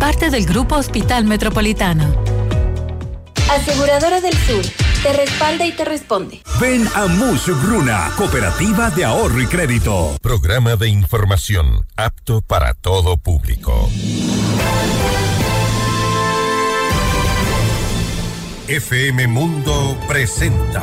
Parte del Grupo Hospital Metropolitano. Aseguradora del Sur. Te respalda y te responde. Ven a Musugruna, Cooperativa de Ahorro y Crédito. Programa de información apto para todo público. FM Mundo presenta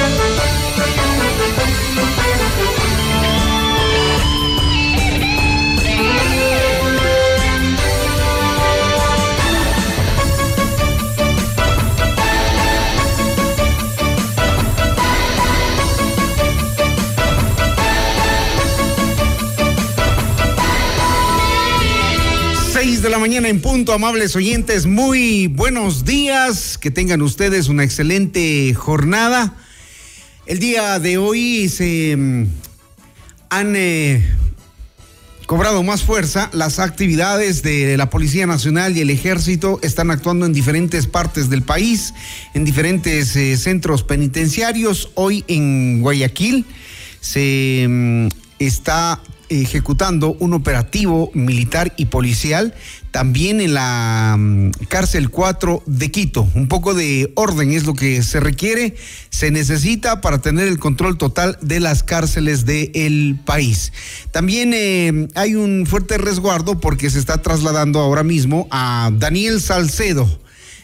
6 de la mañana en punto, amables oyentes, muy buenos días, que tengan ustedes una excelente jornada. El día de hoy se mm, han eh, cobrado más fuerza las actividades de la Policía Nacional y el Ejército, están actuando en diferentes partes del país, en diferentes eh, centros penitenciarios. Hoy en Guayaquil se mm, está ejecutando un operativo militar y policial también en la mm, cárcel 4 de Quito. Un poco de orden es lo que se requiere, se necesita para tener el control total de las cárceles del país. También eh, hay un fuerte resguardo porque se está trasladando ahora mismo a Daniel Salcedo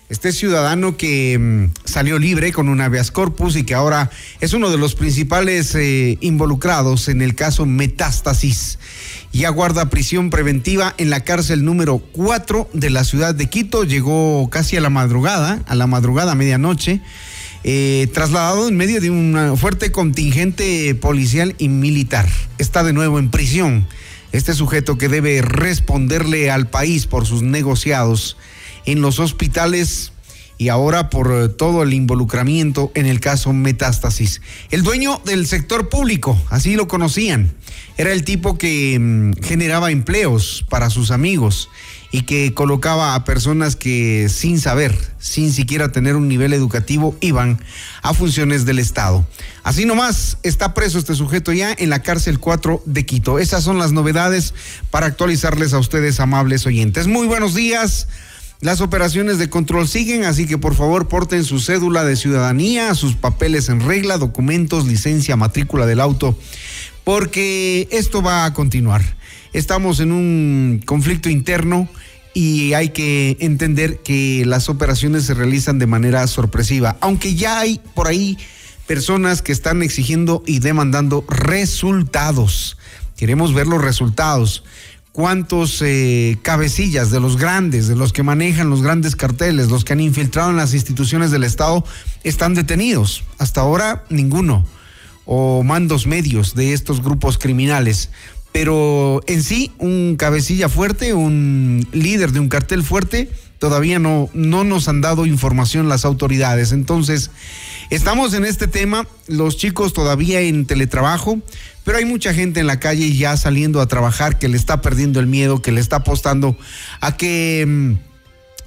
este ciudadano que mm, salió libre con un habeas corpus y que ahora es uno de los principales eh, involucrados en el caso Metástasis. Y aguarda prisión preventiva en la cárcel número 4 de la ciudad de Quito. Llegó casi a la madrugada, a la madrugada, a medianoche. Eh, trasladado en medio de un fuerte contingente policial y militar. Está de nuevo en prisión. Este sujeto que debe responderle al país por sus negociados en los hospitales y ahora por eh, todo el involucramiento en el caso Metástasis. El dueño del sector público, así lo conocían, era el tipo que mm, generaba empleos para sus amigos y que colocaba a personas que sin saber, sin siquiera tener un nivel educativo, iban a funciones del Estado. Así nomás está preso este sujeto ya en la cárcel 4 de Quito. Esas son las novedades para actualizarles a ustedes, amables oyentes. Muy buenos días. Las operaciones de control siguen, así que por favor porten su cédula de ciudadanía, sus papeles en regla, documentos, licencia, matrícula del auto, porque esto va a continuar. Estamos en un conflicto interno y hay que entender que las operaciones se realizan de manera sorpresiva, aunque ya hay por ahí personas que están exigiendo y demandando resultados. Queremos ver los resultados cuántos eh, cabecillas de los grandes, de los que manejan los grandes carteles, los que han infiltrado en las instituciones del Estado, están detenidos. Hasta ahora ninguno. O mandos medios de estos grupos criminales. Pero en sí, un cabecilla fuerte, un líder de un cartel fuerte, todavía no, no nos han dado información las autoridades. Entonces, estamos en este tema, los chicos todavía en teletrabajo, pero hay mucha gente en la calle ya saliendo a trabajar que le está perdiendo el miedo, que le está apostando a que mm,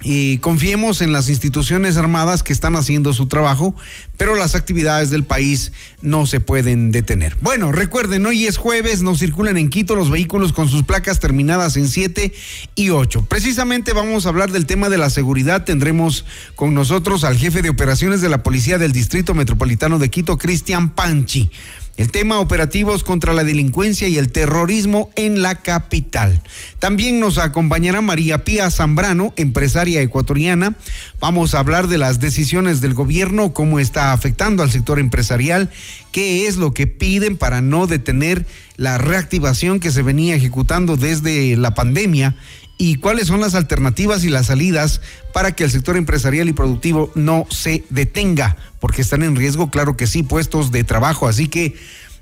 y confiemos en las instituciones armadas que están haciendo su trabajo, pero las actividades del país no se pueden detener. Bueno, recuerden, hoy es jueves, no circulan en Quito los vehículos con sus placas terminadas en 7 y 8. Precisamente vamos a hablar del tema de la seguridad. Tendremos con nosotros al jefe de operaciones de la Policía del Distrito Metropolitano de Quito, Cristian Panchi el tema operativos contra la delincuencia y el terrorismo en la capital. También nos acompañará María Pía Zambrano, empresaria ecuatoriana. Vamos a hablar de las decisiones del gobierno, cómo está afectando al sector empresarial, qué es lo que piden para no detener la reactivación que se venía ejecutando desde la pandemia y cuáles son las alternativas y las salidas para que el sector empresarial y productivo no se detenga, porque están en riesgo, claro que sí, puestos de trabajo. Así que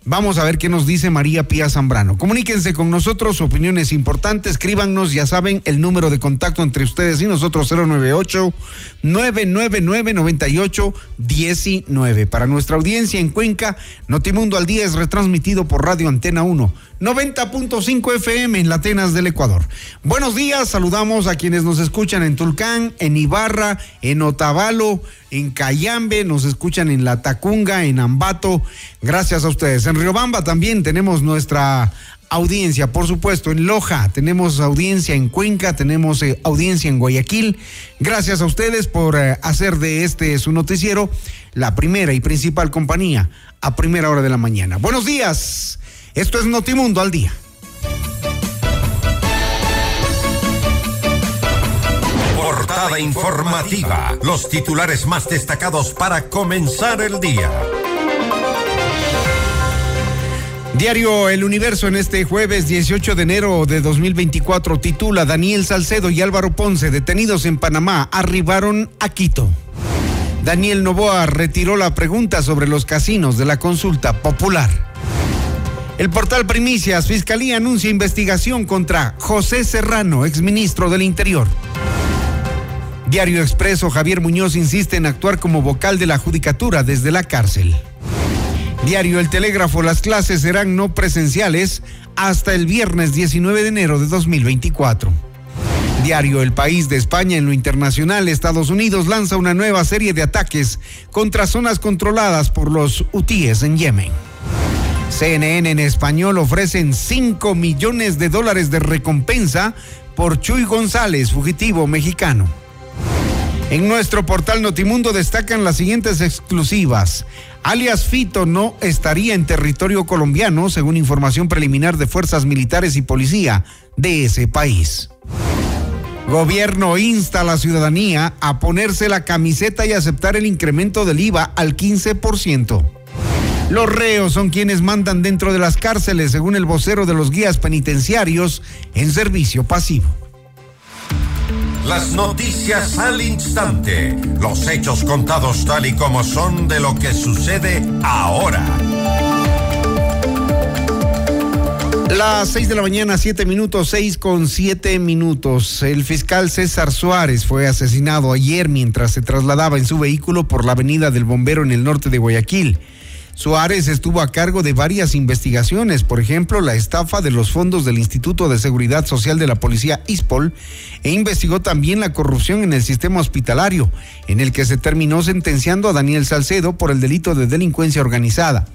Vamos a ver qué nos dice María Pía Zambrano. Comuníquense con nosotros, opiniones importantes, escríbanos, ya saben, el número de contacto entre ustedes y nosotros 098 999 9819. Para nuestra audiencia en Cuenca, Notimundo al día es retransmitido por Radio Antena 1 90.5 FM en Latenas del Ecuador. Buenos días, saludamos a quienes nos escuchan en Tulcán, en Ibarra, en Otavalo, en Cayambe, nos escuchan en La Tacunga, en Ambato. Gracias a ustedes. En Riobamba también tenemos nuestra audiencia, por supuesto, en Loja, tenemos audiencia en Cuenca, tenemos eh, audiencia en Guayaquil. Gracias a ustedes por eh, hacer de este su noticiero la primera y principal compañía a primera hora de la mañana. Buenos días. Esto es Notimundo al día. Portada informativa. Los titulares más destacados para comenzar el día. Diario El Universo en este jueves 18 de enero de 2024 titula Daniel Salcedo y Álvaro Ponce detenidos en Panamá arribaron a Quito. Daniel Novoa retiró la pregunta sobre los casinos de la consulta popular. El portal Primicias, Fiscalía anuncia investigación contra José Serrano, exministro del Interior. Diario Expreso, Javier Muñoz insiste en actuar como vocal de la Judicatura desde la cárcel. Diario El Telégrafo, las clases serán no presenciales hasta el viernes 19 de enero de 2024. Diario El País de España en lo internacional, Estados Unidos lanza una nueva serie de ataques contra zonas controladas por los hutíes en Yemen. CNN en español ofrecen 5 millones de dólares de recompensa por Chuy González, fugitivo mexicano. En nuestro portal Notimundo destacan las siguientes exclusivas. Alias Fito no estaría en territorio colombiano, según información preliminar de fuerzas militares y policía de ese país. Gobierno insta a la ciudadanía a ponerse la camiseta y aceptar el incremento del IVA al 15%. Los reos son quienes mandan dentro de las cárceles, según el vocero de los guías penitenciarios en servicio pasivo. Las noticias al instante, los hechos contados tal y como son de lo que sucede ahora. Las seis de la mañana, siete minutos, seis con siete minutos. El fiscal César Suárez fue asesinado ayer mientras se trasladaba en su vehículo por la avenida del Bombero en el norte de Guayaquil. Suárez estuvo a cargo de varias investigaciones, por ejemplo, la estafa de los fondos del Instituto de Seguridad Social de la Policía ISPOL, e investigó también la corrupción en el sistema hospitalario, en el que se terminó sentenciando a Daniel Salcedo por el delito de delincuencia organizada.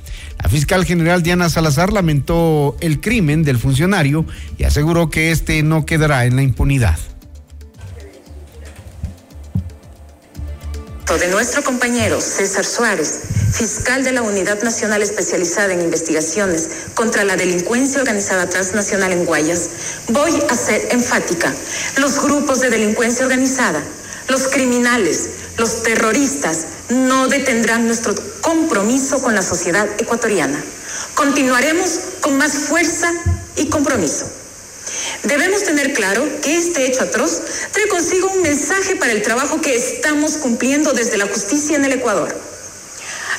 La fiscal general Diana Salazar lamentó el crimen del funcionario y aseguró que este no quedará en la impunidad. De nuestro compañero César Suárez, fiscal de la Unidad Nacional Especializada en Investigaciones contra la Delincuencia Organizada Transnacional en Guayas, voy a ser enfática. Los grupos de delincuencia organizada, los criminales, los terroristas no detendrán nuestro compromiso con la sociedad ecuatoriana. Continuaremos con más fuerza y compromiso. Debemos tener claro que este hecho atroz trae consigo un mensaje para el trabajo que estamos cumpliendo desde la justicia en el Ecuador.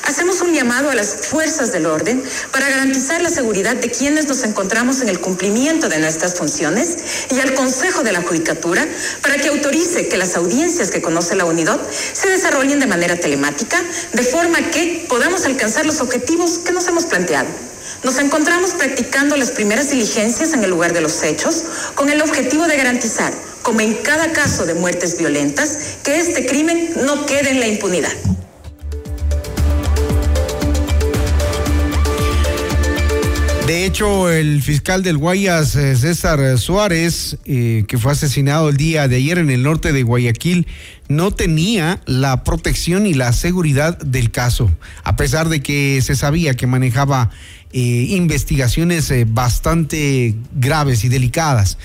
Hacemos un llamado a las fuerzas del orden para garantizar la seguridad de quienes nos encontramos en el cumplimiento de nuestras funciones y al Consejo de la Judicatura para que autorice que las audiencias que conoce la unidad se desarrollen de manera telemática, de forma que podamos alcanzar los objetivos que nos hemos planteado. Nos encontramos practicando las primeras diligencias en el lugar de los hechos con el objetivo de garantizar, como en cada caso de muertes violentas, que este crimen no quede en la impunidad. De hecho, el fiscal del Guayas, eh, César Suárez, eh, que fue asesinado el día de ayer en el norte de Guayaquil, no tenía la protección y la seguridad del caso, a pesar de que se sabía que manejaba eh, investigaciones eh, bastante graves y delicadas.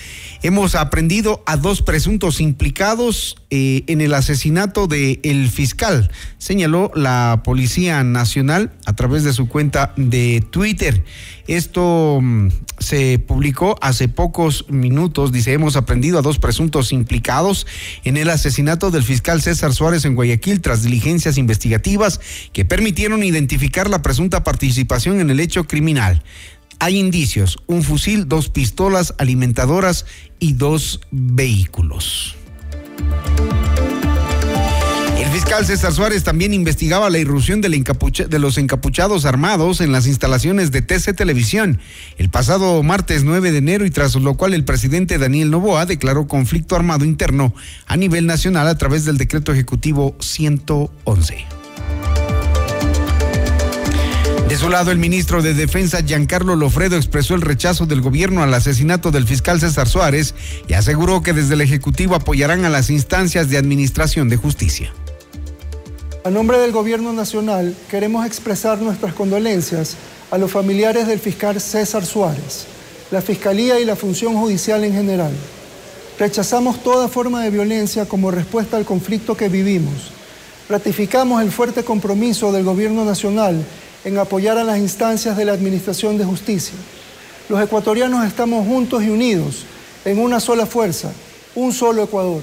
Hemos aprendido a dos presuntos implicados eh, en el asesinato del el fiscal, señaló la Policía Nacional a través de su cuenta de Twitter. Esto mm, se publicó hace pocos minutos. Dice, hemos aprendido a dos presuntos implicados en el asesinato del fiscal César Suárez en Guayaquil tras diligencias investigativas que permitieron identificar la presunta participación en el hecho criminal. Hay indicios, un fusil, dos pistolas alimentadoras y dos vehículos. Fiscal César Suárez también investigaba la irrupción de, de, los encapuchados armados en las instalaciones de TC Televisión el pasado martes 9 de enero y tras lo cual el presidente Daniel Novoa declaró conflicto armado interno a nivel nacional a través del decreto ejecutivo 111. De su lado, el ministro de Defensa, Giancarlo Lofredo, expresó el rechazo del gobierno al asesinato del fiscal César Suárez y aseguró que desde el Ejecutivo apoyarán a las instancias de administración de justicia. A nombre del Gobierno Nacional, queremos expresar nuestras condolencias a los familiares del fiscal César Suárez, la Fiscalía y la función judicial en general. Rechazamos toda forma de violencia como respuesta al conflicto que vivimos. Ratificamos el fuerte compromiso del Gobierno Nacional en apoyar a las instancias de la Administración de Justicia. Los ecuatorianos estamos juntos y unidos en una sola fuerza, un solo Ecuador.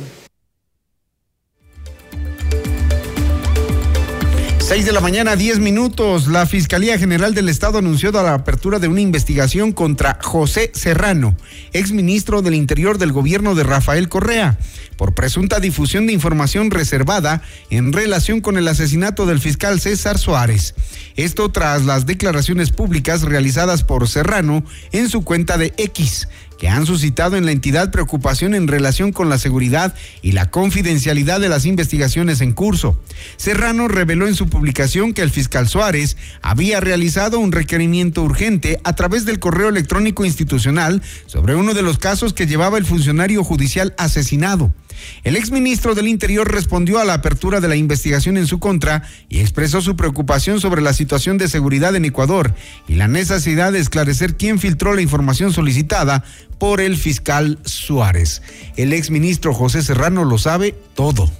6 de la mañana, 10 minutos. La Fiscalía General del Estado anunció la apertura de una investigación contra José Serrano, exministro del Interior del gobierno de Rafael Correa, por presunta difusión de información reservada en relación con el asesinato del fiscal César Suárez. Esto tras las declaraciones públicas realizadas por Serrano en su cuenta de X que han suscitado en la entidad preocupación en relación con la seguridad y la confidencialidad de las investigaciones en curso. Serrano reveló en su publicación que el fiscal Suárez había realizado un requerimiento urgente a través del correo electrónico institucional sobre uno de los casos que llevaba el funcionario judicial asesinado. El exministro del Interior respondió a la apertura de la investigación en su contra y expresó su preocupación sobre la situación de seguridad en Ecuador y la necesidad de esclarecer quién filtró la información solicitada por el fiscal Suárez. El exministro José Serrano lo sabe todo.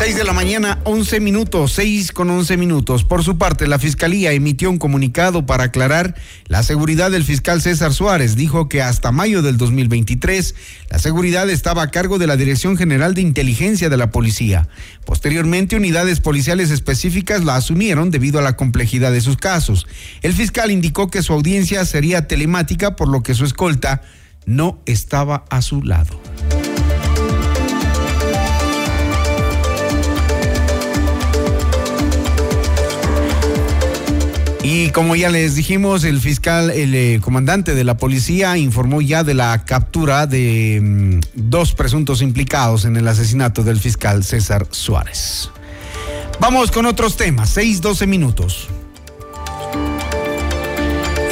6 de la mañana, 11 minutos, 6 con 11 minutos. Por su parte, la Fiscalía emitió un comunicado para aclarar la seguridad del fiscal César Suárez. Dijo que hasta mayo del 2023 la seguridad estaba a cargo de la Dirección General de Inteligencia de la Policía. Posteriormente, unidades policiales específicas la asumieron debido a la complejidad de sus casos. El fiscal indicó que su audiencia sería telemática, por lo que su escolta no estaba a su lado. Y como ya les dijimos, el fiscal, el eh, comandante de la policía informó ya de la captura de mm, dos presuntos implicados en el asesinato del fiscal César Suárez. Vamos con otros temas, 6-12 minutos.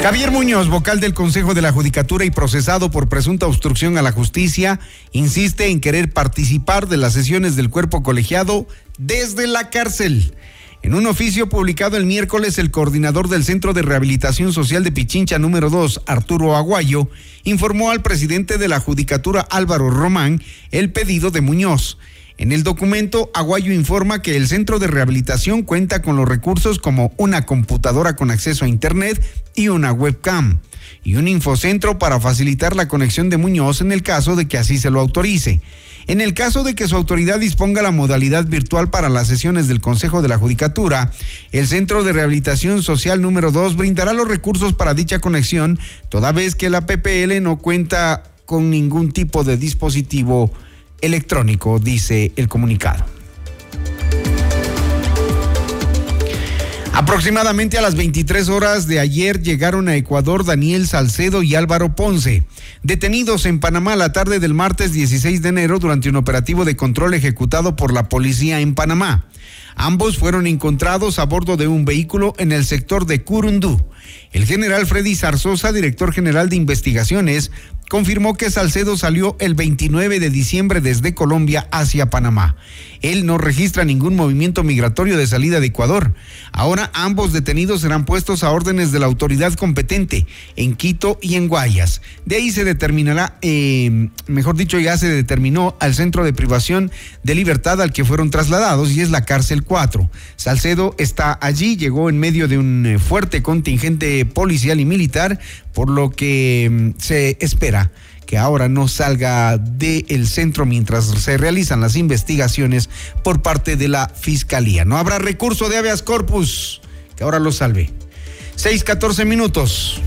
Javier Muñoz, vocal del Consejo de la Judicatura y procesado por presunta obstrucción a la justicia, insiste en querer participar de las sesiones del cuerpo colegiado desde la cárcel. En un oficio publicado el miércoles, el coordinador del Centro de Rehabilitación Social de Pichincha número 2, Arturo Aguayo, informó al presidente de la Judicatura Álvaro Román el pedido de Muñoz. En el documento, Aguayo informa que el centro de rehabilitación cuenta con los recursos como una computadora con acceso a Internet y una webcam, y un infocentro para facilitar la conexión de Muñoz en el caso de que así se lo autorice. En el caso de que su autoridad disponga la modalidad virtual para las sesiones del Consejo de la Judicatura, el Centro de Rehabilitación Social número 2 brindará los recursos para dicha conexión, toda vez que la PPL no cuenta con ningún tipo de dispositivo electrónico, dice el comunicado. Aproximadamente a las 23 horas de ayer llegaron a Ecuador Daniel Salcedo y Álvaro Ponce, detenidos en Panamá la tarde del martes 16 de enero durante un operativo de control ejecutado por la policía en Panamá. Ambos fueron encontrados a bordo de un vehículo en el sector de Curundú. El general Freddy Zarzosa, director general de investigaciones, confirmó que Salcedo salió el 29 de diciembre desde Colombia hacia Panamá. Él no registra ningún movimiento migratorio de salida de Ecuador. Ahora ambos detenidos serán puestos a órdenes de la autoridad competente en Quito y en Guayas. De ahí se determinará, eh, mejor dicho, ya se determinó al centro de privación de libertad al que fueron trasladados y es la cárcel 4. Salcedo está allí, llegó en medio de un eh, fuerte contingente policial y militar, por lo que mm, se espera que ahora no salga del centro mientras se realizan las investigaciones por parte de la Fiscalía. No habrá recurso de habeas corpus que ahora lo salve. 6-14 minutos.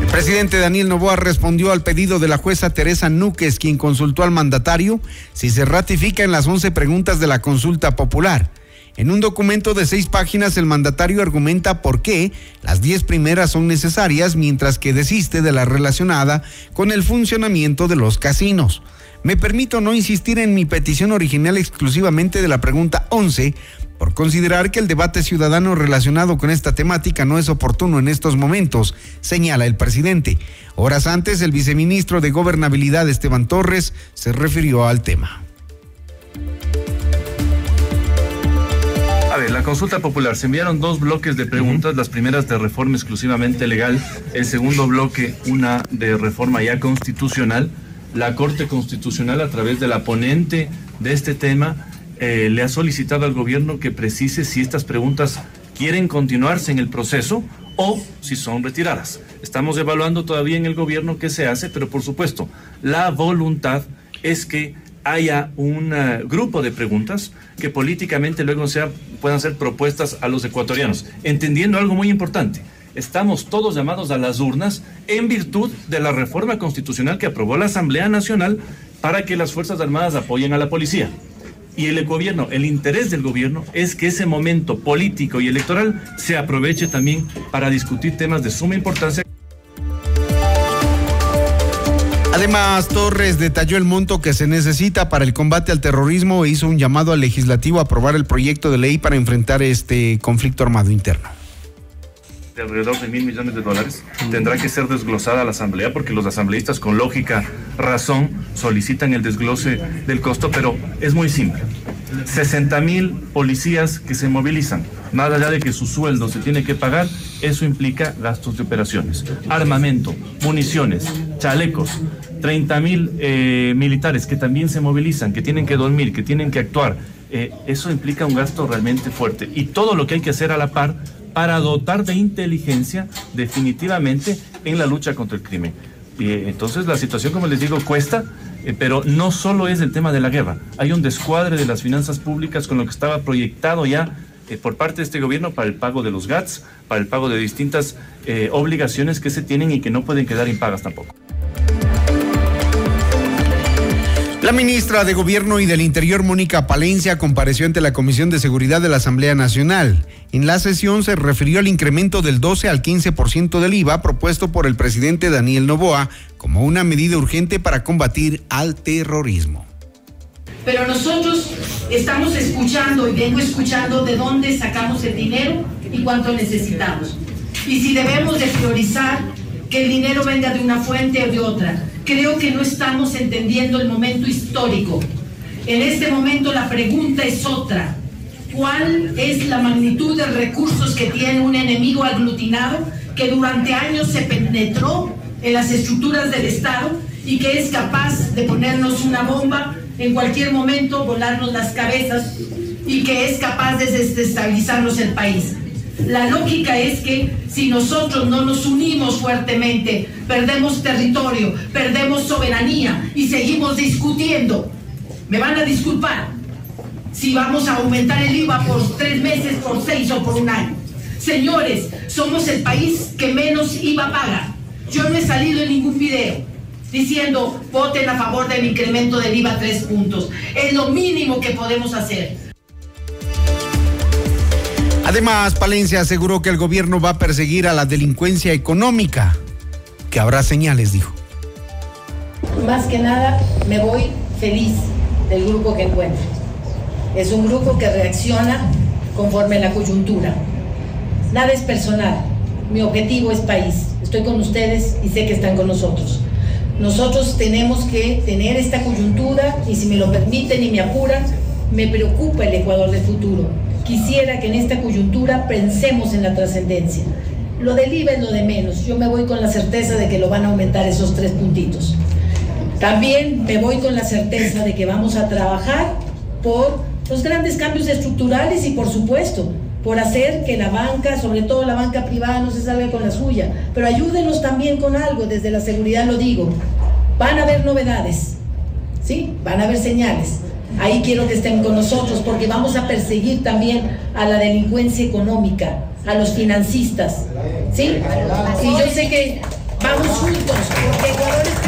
El presidente Daniel Novoa respondió al pedido de la jueza Teresa Núquez, quien consultó al mandatario si se ratifica en las 11 preguntas de la consulta popular. En un documento de seis páginas, el mandatario argumenta por qué las diez primeras son necesarias, mientras que desiste de la relacionada con el funcionamiento de los casinos. Me permito no insistir en mi petición original exclusivamente de la pregunta 11, por considerar que el debate ciudadano relacionado con esta temática no es oportuno en estos momentos, señala el presidente. Horas antes, el viceministro de Gobernabilidad, Esteban Torres, se refirió al tema. La consulta popular. Se enviaron dos bloques de preguntas, las primeras de reforma exclusivamente legal, el segundo bloque una de reforma ya constitucional. La Corte Constitucional, a través de la ponente de este tema, eh, le ha solicitado al gobierno que precise si estas preguntas quieren continuarse en el proceso o si son retiradas. Estamos evaluando todavía en el gobierno qué se hace, pero por supuesto, la voluntad es que haya un uh, grupo de preguntas que políticamente luego puedan ser propuestas a los ecuatorianos, entendiendo algo muy importante. Estamos todos llamados a las urnas en virtud de la reforma constitucional que aprobó la Asamblea Nacional para que las Fuerzas Armadas apoyen a la policía. Y el gobierno, el interés del gobierno es que ese momento político y electoral se aproveche también para discutir temas de suma importancia. Además, Torres detalló el monto que se necesita para el combate al terrorismo e hizo un llamado al legislativo a aprobar el proyecto de ley para enfrentar este conflicto armado interno de alrededor de mil millones de dólares tendrá que ser desglosada la Asamblea porque los asambleístas con lógica razón solicitan el desglose del costo, pero es muy simple. 60 mil policías que se movilizan, más allá de que su sueldo se tiene que pagar, eso implica gastos de operaciones, armamento, municiones, chalecos, 30 mil eh, militares que también se movilizan, que tienen que dormir, que tienen que actuar. Eh, eso implica un gasto realmente fuerte. Y todo lo que hay que hacer a la par para dotar de inteligencia definitivamente en la lucha contra el crimen. Y, entonces la situación, como les digo, cuesta, eh, pero no solo es el tema de la guerra. Hay un descuadre de las finanzas públicas con lo que estaba proyectado ya eh, por parte de este gobierno para el pago de los GATS, para el pago de distintas eh, obligaciones que se tienen y que no pueden quedar impagas tampoco. La ministra de Gobierno y del Interior, Mónica Palencia, compareció ante la Comisión de Seguridad de la Asamblea Nacional. En la sesión se refirió al incremento del 12 al 15% del IVA propuesto por el presidente Daniel Novoa como una medida urgente para combatir al terrorismo. Pero nosotros estamos escuchando y vengo escuchando de dónde sacamos el dinero y cuánto necesitamos. Y si debemos de priorizar que el dinero venga de una fuente o de otra creo que no estamos entendiendo el momento histórico. En este momento la pregunta es otra. ¿Cuál es la magnitud de recursos que tiene un enemigo aglutinado que durante años se penetró en las estructuras del Estado y que es capaz de ponernos una bomba en cualquier momento, volarnos las cabezas y que es capaz de desestabilizarnos el país? La lógica es que si nosotros no nos unimos fuertemente, perdemos territorio, perdemos soberanía y seguimos discutiendo. Me van a disculpar si vamos a aumentar el IVA por tres meses, por seis o por un año. Señores, somos el país que menos IVA paga. Yo no he salido en ningún video diciendo voten a favor del incremento del IVA tres puntos. Es lo mínimo que podemos hacer. Además, Palencia aseguró que el gobierno va a perseguir a la delincuencia económica, que habrá señales, dijo. Más que nada, me voy feliz del grupo que encuentro. Es un grupo que reacciona conforme la coyuntura. Nada es personal. Mi objetivo es país. Estoy con ustedes y sé que están con nosotros. Nosotros tenemos que tener esta coyuntura y si me lo permiten y me apuran, me preocupa el Ecuador del futuro quisiera que en esta coyuntura pensemos en la trascendencia. Lo del IVA es lo de menos. Yo me voy con la certeza de que lo van a aumentar esos tres puntitos. También me voy con la certeza de que vamos a trabajar por los grandes cambios estructurales y por supuesto por hacer que la banca, sobre todo la banca privada, no se salga con la suya. Pero ayúdenos también con algo, desde la seguridad lo digo. Van a haber novedades, ¿sí? Van a haber señales. Ahí quiero que estén con nosotros porque vamos a perseguir también a la delincuencia económica, a los financistas, ¿sí? Y yo sé que vamos juntos, porque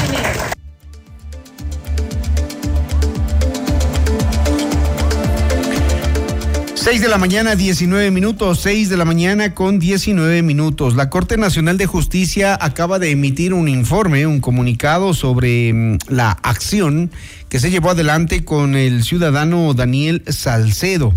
6 de la mañana, 19 minutos, 6 de la mañana con 19 minutos. La Corte Nacional de Justicia acaba de emitir un informe, un comunicado sobre mm, la acción que se llevó adelante con el ciudadano Daniel Salcedo.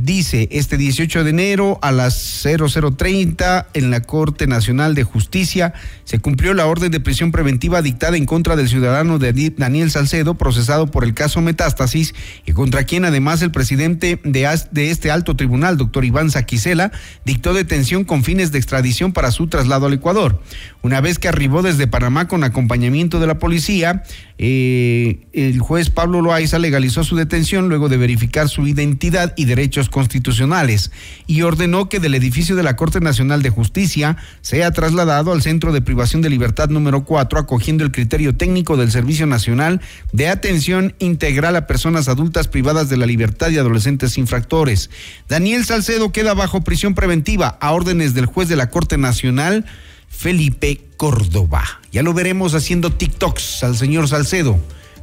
Dice, este 18 de enero a las 0030 en la Corte Nacional de Justicia se cumplió la orden de prisión preventiva dictada en contra del ciudadano Daniel Salcedo, procesado por el caso Metástasis, y contra quien además el presidente de, este alto tribunal, doctor Iván Saquicela, dictó detención con fines de extradición para su traslado al Ecuador. Una vez que arribó desde Panamá con acompañamiento de la policía, eh, el juez Pablo Loaiza legalizó su detención luego de verificar su identidad y derechos constitucionales y ordenó que del edificio de la Corte Nacional de Justicia sea trasladado al Centro de Privación de Libertad número 4, acogiendo el criterio técnico del Servicio Nacional de Atención Integral a Personas Adultas Privadas de la Libertad y Adolescentes Infractores. Daniel Salcedo queda bajo prisión preventiva a órdenes del juez de la Corte Nacional. Felipe Córdoba. Ya lo veremos haciendo TikToks al señor Salcedo,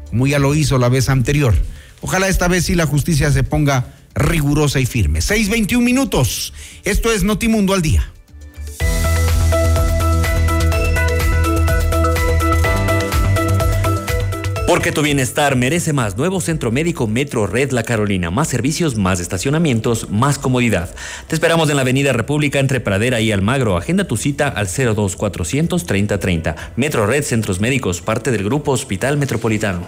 como ya lo hizo la vez anterior. Ojalá esta vez sí la justicia se ponga rigurosa y firme. 6.21 minutos. Esto es Notimundo al día. Porque tu bienestar merece más. Nuevo Centro Médico Metro Red La Carolina. Más servicios, más estacionamientos, más comodidad. Te esperamos en la Avenida República entre Pradera y Almagro. Agenda tu cita al 02400 3030. Metro Red Centros Médicos, parte del Grupo Hospital Metropolitano.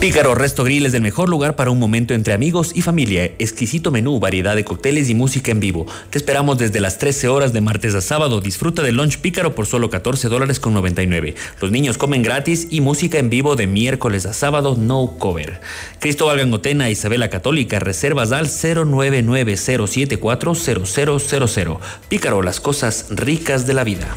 Pícaro Resto Grill es el mejor lugar para un momento entre amigos y familia. Exquisito menú, variedad de cócteles y música en vivo. Te esperamos desde las 13 horas de martes a sábado. Disfruta del lunch Pícaro por solo 14 dólares con 99. Los niños comen gratis y música en vivo de miércoles a sábado, no cover. Cristóbal Gangotena, Isabela Católica, reservas al 099-074-0000. Pícaro, las cosas ricas de la vida.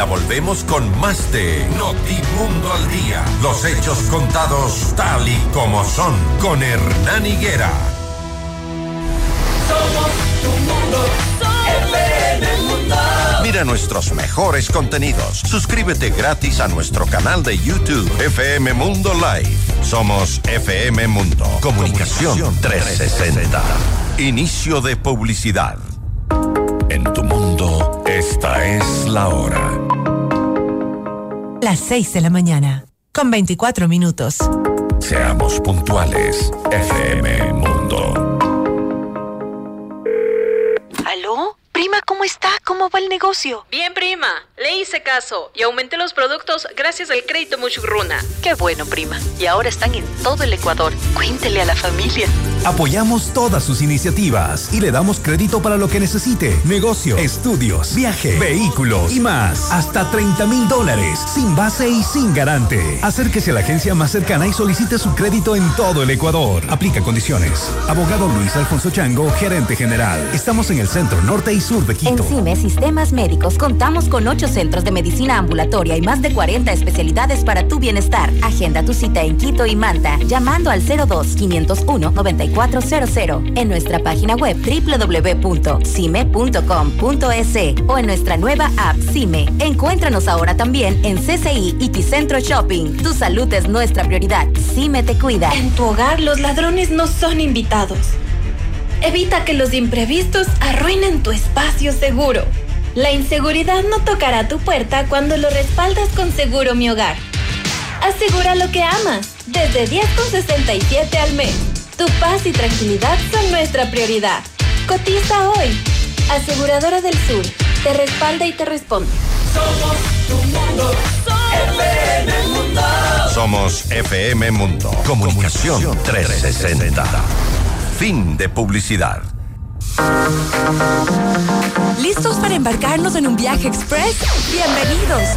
Enseguida volvemos con más de Notimundo al Día. Los hechos contados tal y como son con Hernán Higuera. Somos tu mundo, mundo. Mira nuestros mejores contenidos. Suscríbete gratis a nuestro canal de YouTube FM Mundo Live. Somos FM Mundo. Comunicación 360. Inicio de publicidad. En tu mundo, esta es la hora. Las 6 de la mañana, con 24 minutos. Seamos puntuales, FM Mundo. ¿Aló? Prima, ¿cómo está? ¿Cómo va el negocio? Bien, prima. Le hice caso y aumenté los productos gracias al crédito Muchugruna. Qué bueno, prima. Y ahora están en todo el Ecuador. Cuéntele a la familia. Apoyamos todas sus iniciativas y le damos crédito para lo que necesite. Negocio, estudios, viaje, vehículos y más. Hasta 30 mil dólares, sin base y sin garante. Acérquese a la agencia más cercana y solicite su crédito en todo el Ecuador. Aplica condiciones. Abogado Luis Alfonso Chango, gerente general. Estamos en el centro norte y sur de Quito. En CIME Sistemas Médicos contamos con ocho centros de medicina ambulatoria y más de 40 especialidades para tu bienestar. Agenda tu cita en Quito y Manta llamando al 02 501 9400 en nuestra página web www.cime.com.es o en nuestra nueva app CIME. Encuéntranos ahora también en CCI y Ticentro Shopping. Tu salud es nuestra prioridad. CIME te cuida. En tu hogar los ladrones no son invitados. Evita que los imprevistos arruinen tu espacio seguro. La inseguridad no tocará tu puerta cuando lo respaldas con Seguro Mi Hogar. Asegura lo que amas, desde 10,67 al mes. Tu paz y tranquilidad son nuestra prioridad. Cotiza hoy. Aseguradora del Sur, te respalda y te responde. Somos tu mundo, FM Mundo. Somos FM Mundo. Comunicación 360. Fin de publicidad. ¿Listos para embarcarnos en un viaje express? Bienvenidos.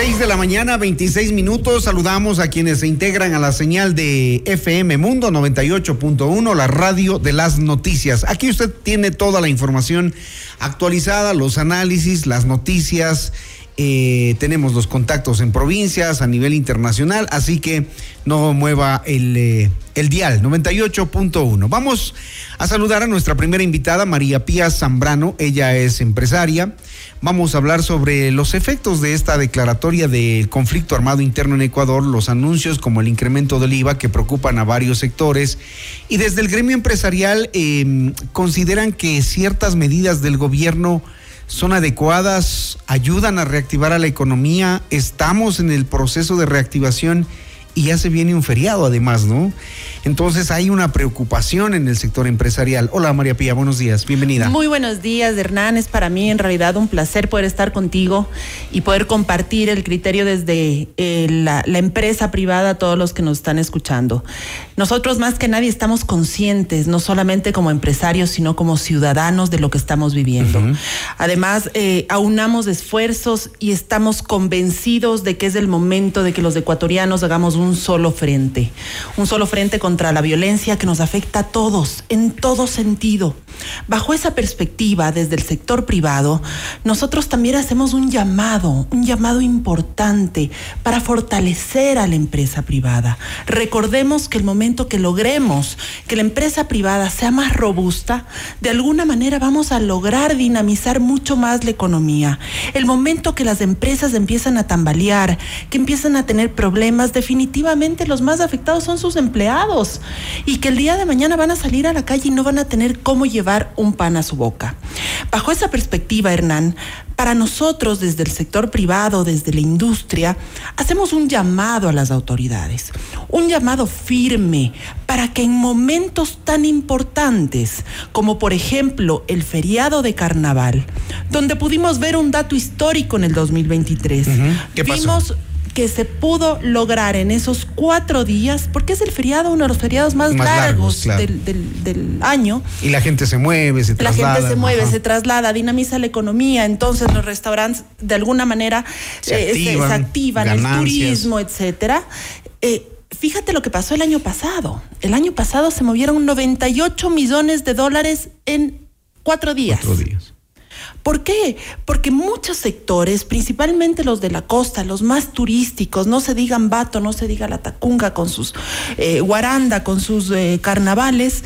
6 de la mañana, 26 minutos. Saludamos a quienes se integran a la señal de FM Mundo 98.1, la radio de las noticias. Aquí usted tiene toda la información actualizada, los análisis, las noticias. Eh, tenemos los contactos en provincias, a nivel internacional, así que no mueva el, eh, el dial 98.1. Vamos a saludar a nuestra primera invitada, María Pía Zambrano. Ella es empresaria. Vamos a hablar sobre los efectos de esta declaratoria del conflicto armado interno en Ecuador, los anuncios como el incremento del IVA que preocupan a varios sectores y desde el gremio empresarial eh, consideran que ciertas medidas del gobierno son adecuadas, ayudan a reactivar a la economía, estamos en el proceso de reactivación y ya se viene un feriado además, ¿no? Entonces hay una preocupación en el sector empresarial. Hola María Pía, buenos días, bienvenida. Muy buenos días, Hernán. Es para mí en realidad un placer poder estar contigo y poder compartir el criterio desde eh, la, la empresa privada a todos los que nos están escuchando. Nosotros más que nadie estamos conscientes, no solamente como empresarios, sino como ciudadanos de lo que estamos viviendo. Además, eh, aunamos esfuerzos y estamos convencidos de que es el momento de que los ecuatorianos hagamos un solo frente, un solo frente contra la violencia que nos afecta a todos, en todo sentido. Bajo esa perspectiva, desde el sector privado, nosotros también hacemos un llamado, un llamado importante para fortalecer a la empresa privada. Recordemos que el momento que logremos que la empresa privada sea más robusta, de alguna manera vamos a lograr dinamizar mucho más la economía. El momento que las empresas empiezan a tambalear, que empiezan a tener problemas, definitivamente los más afectados son sus empleados y que el día de mañana van a salir a la calle y no van a tener cómo llevar un pan a su boca. Bajo esa perspectiva, Hernán, para nosotros desde el sector privado, desde la industria, hacemos un llamado a las autoridades, un llamado firme para que en momentos tan importantes como por ejemplo el feriado de carnaval, donde pudimos ver un dato histórico en el 2023, ¿Qué pasó? vimos que se pudo lograr en esos cuatro días, porque es el feriado, uno de los feriados más, Más largos, largos, claro. del, del- del año. Y la gente se mueve, se La traslada. gente se mueve, ajá. se traslada, dinamiza la economía, entonces los restaurantes de alguna manera Se eh, activan, activan, el turismo, etcétera. Eh, fíjate lo que pasó el año pasado. El año pasado se movieron 98 millones de dólares en cuatro días. Cuatro días. ¿Por qué? Porque muchos sectores, principalmente los de la costa, los más turísticos, no se digan Bato, no se diga la Tacunga con sus eh, Guaranda, con sus eh, carnavales,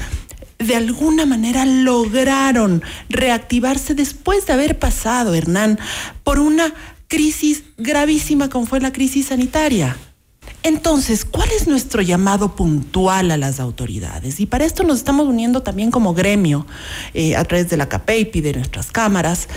de alguna manera lograron reactivarse después de haber pasado, Hernán, por una crisis gravísima como fue la crisis sanitaria. Entonces, ¿cuál es nuestro llamado puntual a las autoridades? Y para esto nos estamos uniendo también como gremio eh, a través de la CAPEIP y de nuestras cámaras.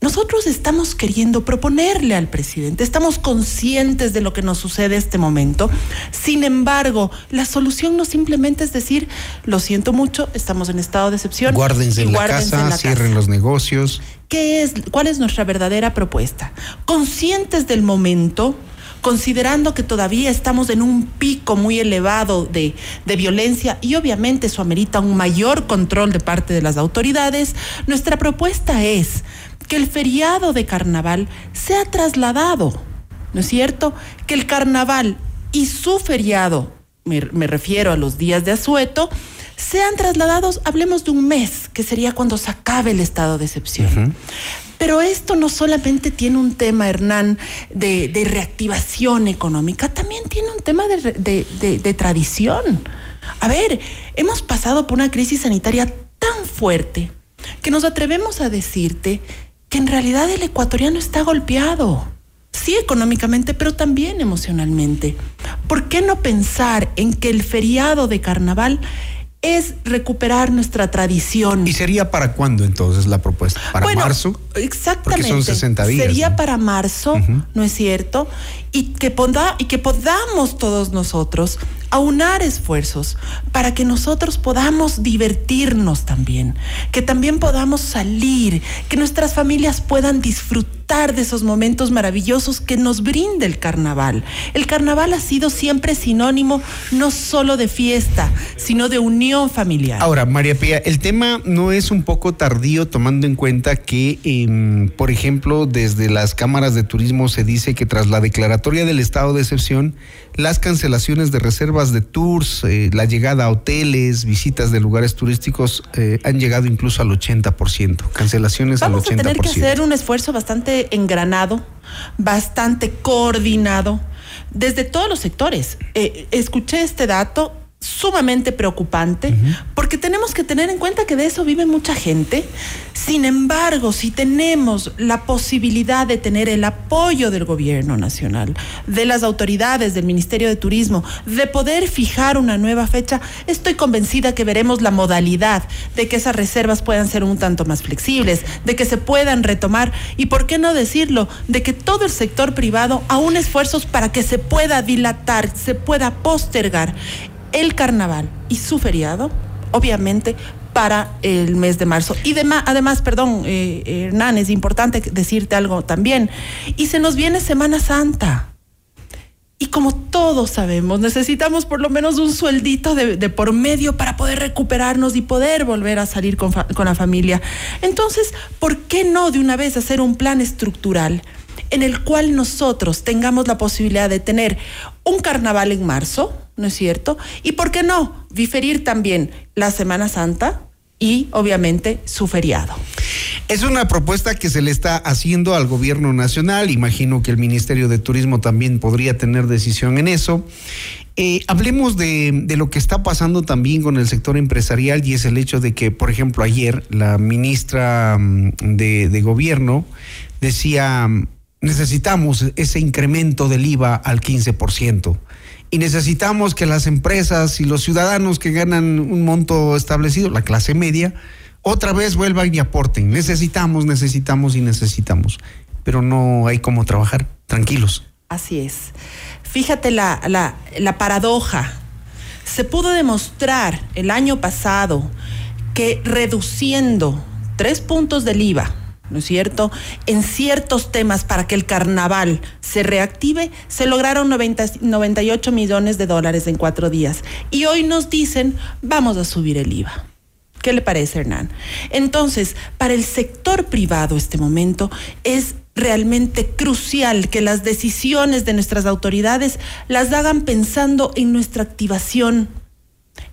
Nosotros estamos queriendo proponerle al presidente, estamos conscientes de lo que nos sucede este momento. Sin embargo, la solución no simplemente es decir, lo siento mucho, estamos en estado de excepción. Guárdense en la casa, en la cierren casa. los negocios. ¿Qué es, ¿Cuál es nuestra verdadera propuesta? Conscientes del momento, considerando que todavía estamos en un pico muy elevado de, de violencia y obviamente eso amerita un mayor control de parte de las autoridades, nuestra propuesta es que el feriado de carnaval sea trasladado, ¿no es cierto? Que el carnaval y su feriado, me, me refiero a los días de asueto, sean trasladados, hablemos de un mes, que sería cuando se acabe el estado de excepción. Pero esto no solamente tiene un tema, Hernán, de, de reactivación económica, también tiene un tema de- de tradición. A ver, hemos pasado por una crisis sanitaria tan fuerte que nos atrevemos a decirte que en realidad el ecuatoriano está golpeado. Sí, económicamente, pero también emocionalmente. ¿Por qué no pensar en que el feriado de carnaval es recuperar nuestra tradición? ¿Y sería para cuándo entonces la propuesta? ¿Para Bueno, marzo? Exactamente. Porque son 60 días, Sería ¿no? para marzo, ¿no es cierto? Y que, y que podamos todos nosotros aunar esfuerzos para que nosotros podamos divertirnos también, que también podamos salir, que nuestras familias puedan disfrutar de esos momentos maravillosos que nos brinda el carnaval. El carnaval ha sido siempre sinónimo no solo de fiesta, sino de unión familiar. Ahora, María Pía, el tema no es un poco tardío tomando en cuenta que, em, por ejemplo, desde las cámaras de turismo se dice que tras la declaratoria del estado de excepción, las cancelaciones de reservas de tours, eh, la llegada a hoteles, visitas de lugares turísticos eh, han llegado incluso al 80%, cancelaciones Vamos a al 80%. tener que hacer un esfuerzo bastante engranado, bastante coordinado, desde todos los sectores. Eh, escuché este dato sumamente preocupante porque tenemos que tener en cuenta que de eso vive mucha gente. Sin embargo, si tenemos la posibilidad de tener el apoyo del gobierno nacional, de las autoridades, del Ministerio de Turismo, de poder fijar una nueva fecha, estoy convencida que veremos la modalidad de que esas reservas puedan ser un tanto más flexibles, de que se puedan retomar y, ¿por qué no decirlo?, de que todo el sector privado aúne esfuerzos para que se pueda dilatar, se pueda postergar el carnaval y su feriado, obviamente, para el mes de marzo. Y además, perdón, eh, Hernán, es importante decirte algo también. Y se nos viene Semana Santa. Y como todos sabemos, necesitamos por lo menos un sueldito de, de por medio para poder recuperarnos y poder volver a salir con, con la familia. Entonces, ¿por qué no de una vez hacer un plan estructural en el cual nosotros tengamos la posibilidad de tener un carnaval en marzo, ¿no es cierto? Y ¿por qué no diferir también la Semana Santa y obviamente su feriado? Es una propuesta que se le está haciendo al gobierno nacional. Imagino que el Ministerio de Turismo también podría tener decisión en eso. Eh, hablemos de, lo que está pasando también con el sector empresarial y es el hecho de que, por ejemplo, ayer la ministra mm, de, de Gobierno decía, mm, necesitamos ese incremento del IVA al 15%. Y necesitamos que las empresas y los ciudadanos que ganan un monto establecido, la clase media, otra vez vuelvan y aporten. Necesitamos, necesitamos y necesitamos. Pero no hay cómo trabajar. Tranquilos. Así es. Fíjate la, la, la paradoja. Se pudo demostrar el año pasado que reduciendo tres puntos del IVA, ¿no es cierto? En ciertos temas para que el carnaval se reactive, se lograron 90, 98 millones de dólares en cuatro días. Y hoy nos dicen, vamos a subir el IVA. ¿Qué le parece, Hernán? Entonces, para el sector privado este momento es realmente crucial que las decisiones de nuestras autoridades las hagan pensando en nuestra activación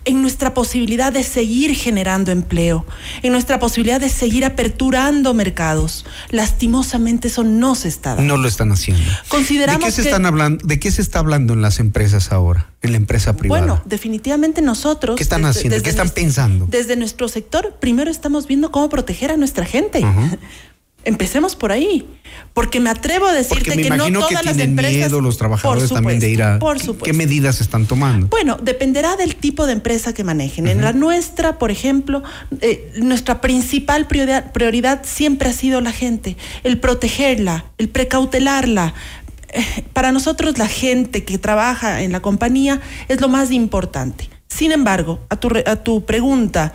en nuestra posibilidad de seguir generando empleo, en nuestra posibilidad de seguir aperturando mercados. Lastimosamente eso no se está dando. No lo están haciendo. Consideramos ¿De qué se que- están hablando? ¿De qué se está hablando en las empresas ahora? En la empresa privada. Bueno, definitivamente nosotros. ¿Qué están haciendo? ¿Qué están nuestro- pensando? Desde nuestro sector, primero estamos viendo cómo proteger a nuestra gente. Empecemos por ahí, porque me atrevo a decirte me que no todas que las tienen empresas. miedo los trabajadores también de ir a. por ¿qué- supuesto. ¿Qué medidas están tomando? Bueno, dependerá del tipo de empresa que manejen. En la nuestra, por ejemplo, eh, nuestra principal prioridad, prioridad siempre ha sido la gente, el protegerla, el precautelarla. Eh, Para nosotros la gente que trabaja en la compañía es lo más importante. Sin embargo, a tu, a tu pregunta,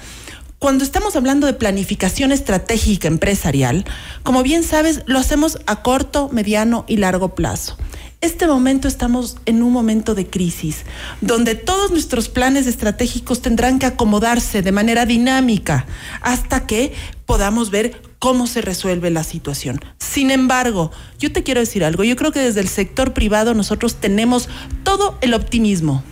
cuando estamos hablando de planificación estratégica empresarial, como bien sabes, lo hacemos a corto, mediano y largo plazo. Este momento estamos en un momento de crisis, donde todos nuestros planes estratégicos tendrán que acomodarse de manera dinámica hasta que podamos ver cómo se resuelve la situación. Sin embargo, yo te quiero decir algo, yo creo que desde el sector privado nosotros tenemos todo el optimismo.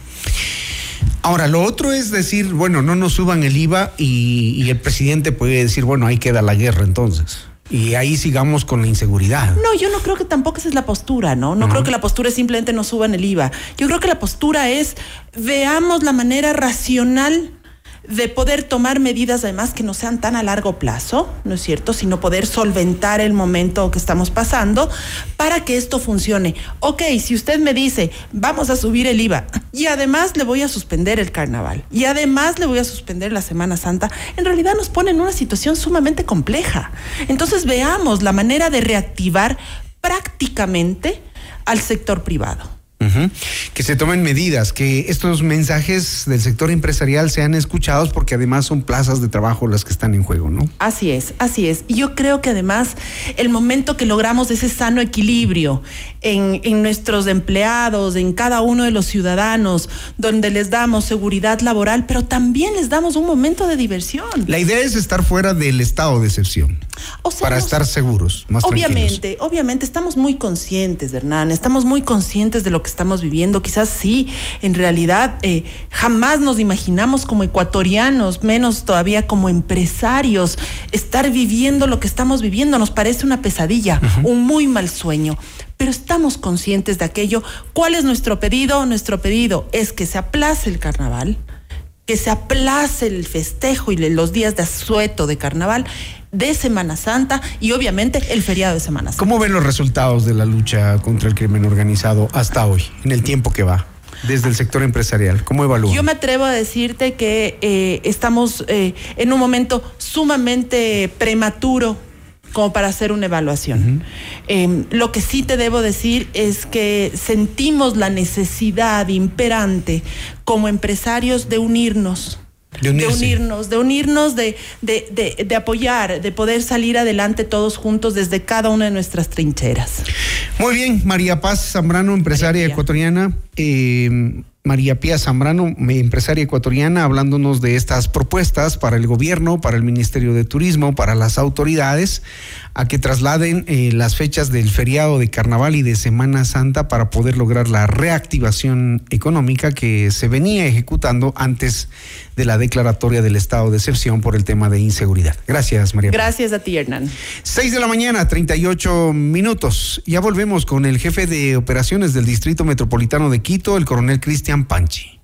Ahora, lo otro es decir, bueno, no nos suban el IVA y, y el presidente puede decir, bueno, ahí queda la guerra entonces. Y ahí sigamos con la inseguridad. No, yo no creo que tampoco esa es la postura, ¿no? No creo que la postura es simplemente no suban el IVA. Yo creo que la postura es veamos la manera racional de poder tomar medidas además que no sean tan a largo plazo, ¿no es cierto? Sino poder solventar el momento que estamos pasando para que esto funcione. Ok, si usted me dice, vamos a subir el IVA y además le voy a suspender el carnaval y además le voy a suspender la Semana Santa, en realidad nos pone en una situación sumamente compleja. Entonces veamos la manera de reactivar prácticamente al sector privado. Que se tomen medidas, que estos mensajes del sector empresarial sean escuchados porque además son plazas de trabajo las que están en juego, ¿no? Así es, así es. Y yo creo que además el momento que logramos ese sano equilibrio en, en nuestros empleados, en cada uno de los ciudadanos, donde les damos seguridad laboral, pero también les damos un momento de diversión. La idea es estar fuera del estado de excepción. O sea, para estar seguros, más tranquilos. Obviamente, obviamente estamos muy conscientes, Hernán, estamos muy conscientes de lo que estamos viviendo. Quizás sí, en realidad eh, jamás nos imaginamos como ecuatorianos, menos todavía como empresarios, estar viviendo lo que estamos viviendo. Nos parece una pesadilla, un muy mal sueño. Pero estamos conscientes de aquello. ¿Cuál es nuestro pedido? Nuestro pedido es que se aplace el carnaval, que se aplace el festejo y los días de asueto de carnaval, de Semana Santa y obviamente el feriado de Semana Santa. ¿Cómo ven los resultados de la lucha contra el crimen organizado hasta hoy, en el tiempo que va, desde el sector empresarial? ¿Cómo evalúan? Yo me atrevo a decirte que eh, estamos eh, en un momento sumamente prematuro como para hacer una evaluación. Eh, lo que sí te debo decir es que sentimos la necesidad imperante como empresarios de unirnos. De unirnos, de unirnos, de, de, de- apoyar, de poder salir adelante todos juntos desde cada una de nuestras trincheras. Muy bien, María Paz Zambrano, empresaria ecuatoriana. eh, María Pía Zambrano, empresaria ecuatoriana, hablándonos de estas propuestas para el gobierno, para el Ministerio de Turismo, para las autoridades, a que trasladen eh, las fechas del feriado de Carnaval y de Semana Santa para poder lograr la reactivación económica que se venía ejecutando antes de la declaratoria del estado de excepción por el tema de inseguridad. Gracias, María. Gracias a ti, Hernán. 6 de la mañana, 38 minutos. Ya volvemos con el jefe de operaciones del Distrito Metropolitano de Quito, el coronel Cristian Panchi.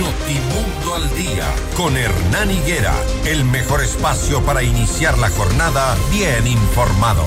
Notimundo al día con Hernán Higuera, el mejor espacio para iniciar la jornada bien informados.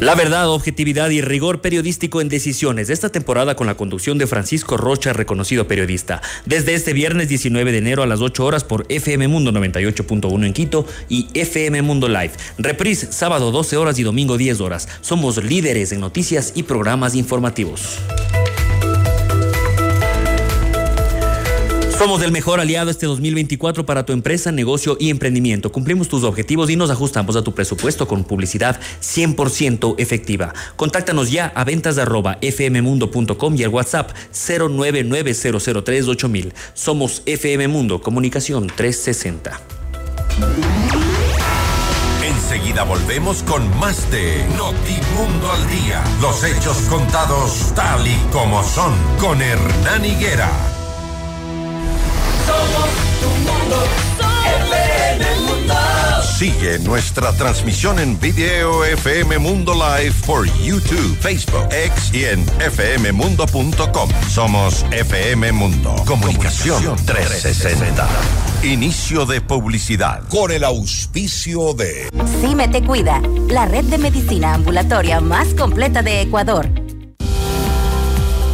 La verdad, objetividad y rigor periodístico en decisiones de esta temporada con la conducción de Francisco Rocha, reconocido periodista. Desde este viernes 19 de enero a las 8 horas por FM Mundo 98.1 en Quito y FM Mundo Live. Reprise sábado 12 horas y domingo 10 horas. Somos líderes en noticias y programas informativos. Somos el mejor aliado este 2024 para tu empresa, negocio y emprendimiento. Cumplimos tus objetivos y nos ajustamos a tu presupuesto con publicidad 100% efectiva. Contáctanos ya a ventas arroba fmmundo.com y al WhatsApp 0990038000. Somos FM Mundo, Comunicación 360. Enseguida volvemos con más de Notimundo al Día. Los hechos contados tal y como son con Hernán Higuera. Somos tu mundo, FM Mundo. Sigue nuestra transmisión en video FM Mundo Live por YouTube, Facebook, X y en fmmundo.com. Somos FM Mundo. Comunicación 360. Inicio de publicidad. Con el auspicio de CIME Te Cuida, la red de medicina ambulatoria más completa de Ecuador.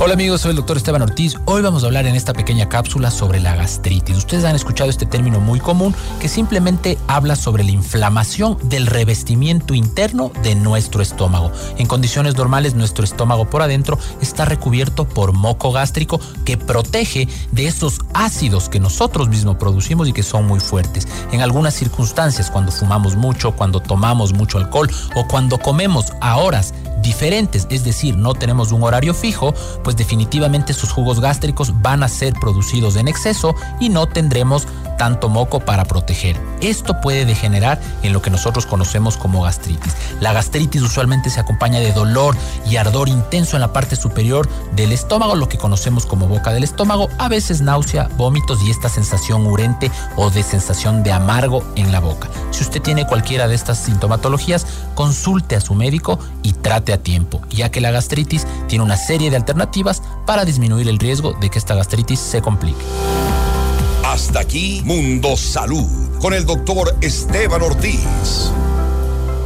Hola amigos, soy el doctor Esteban Ortiz. Hoy vamos a hablar en esta pequeña cápsula sobre la gastritis. Ustedes han escuchado este término muy común que simplemente habla sobre la inflamación del revestimiento interno de nuestro estómago. En condiciones normales nuestro estómago por adentro está recubierto por moco gástrico que protege de esos ácidos que nosotros mismos producimos y que son muy fuertes. En algunas circunstancias, cuando fumamos mucho, cuando tomamos mucho alcohol o cuando comemos a horas diferentes, es decir, no tenemos un horario fijo, pues definitivamente sus jugos gástricos van a ser producidos en exceso y no tendremos tanto moco para proteger. Esto puede degenerar en lo que nosotros conocemos como gastritis. La gastritis usualmente se acompaña de dolor y ardor intenso en la parte superior del estómago, lo que conocemos como boca del estómago, a veces náusea, vómitos y esta sensación urente o de sensación de amargo en la boca. Si usted tiene cualquiera de estas sintomatologías, consulte a su médico y trate a tiempo, ya que la gastritis tiene una serie de alternativas para disminuir el riesgo de que esta gastritis se complique. Hasta aquí Mundo Salud con el doctor Esteban Ortiz.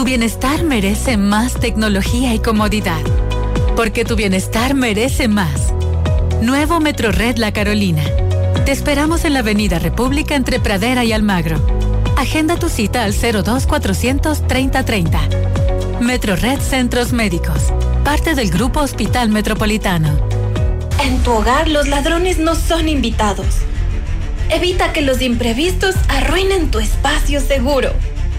Tu bienestar merece más tecnología y comodidad. Porque tu bienestar merece más. Nuevo Metrored La Carolina. Te esperamos en la Avenida República entre Pradera y Almagro. Agenda tu cita al 02 400 3030. Metrored Centros Médicos. Parte del Grupo Hospital Metropolitano. En tu hogar los ladrones no son invitados. Evita que los imprevistos arruinen tu espacio seguro.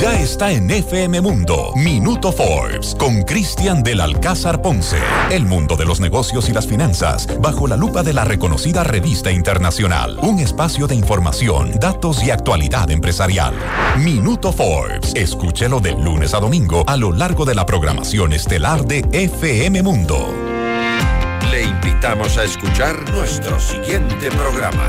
Ya está en FM Mundo, Minuto Forbes, con Cristian del Alcázar Ponce. El mundo de los negocios y las finanzas, bajo la lupa de la reconocida revista internacional. Un espacio de información, datos y actualidad empresarial. Minuto Forbes. Escúchelo de lunes a domingo a lo largo de la programación estelar de FM Mundo. Le invitamos a escuchar nuestro siguiente programa.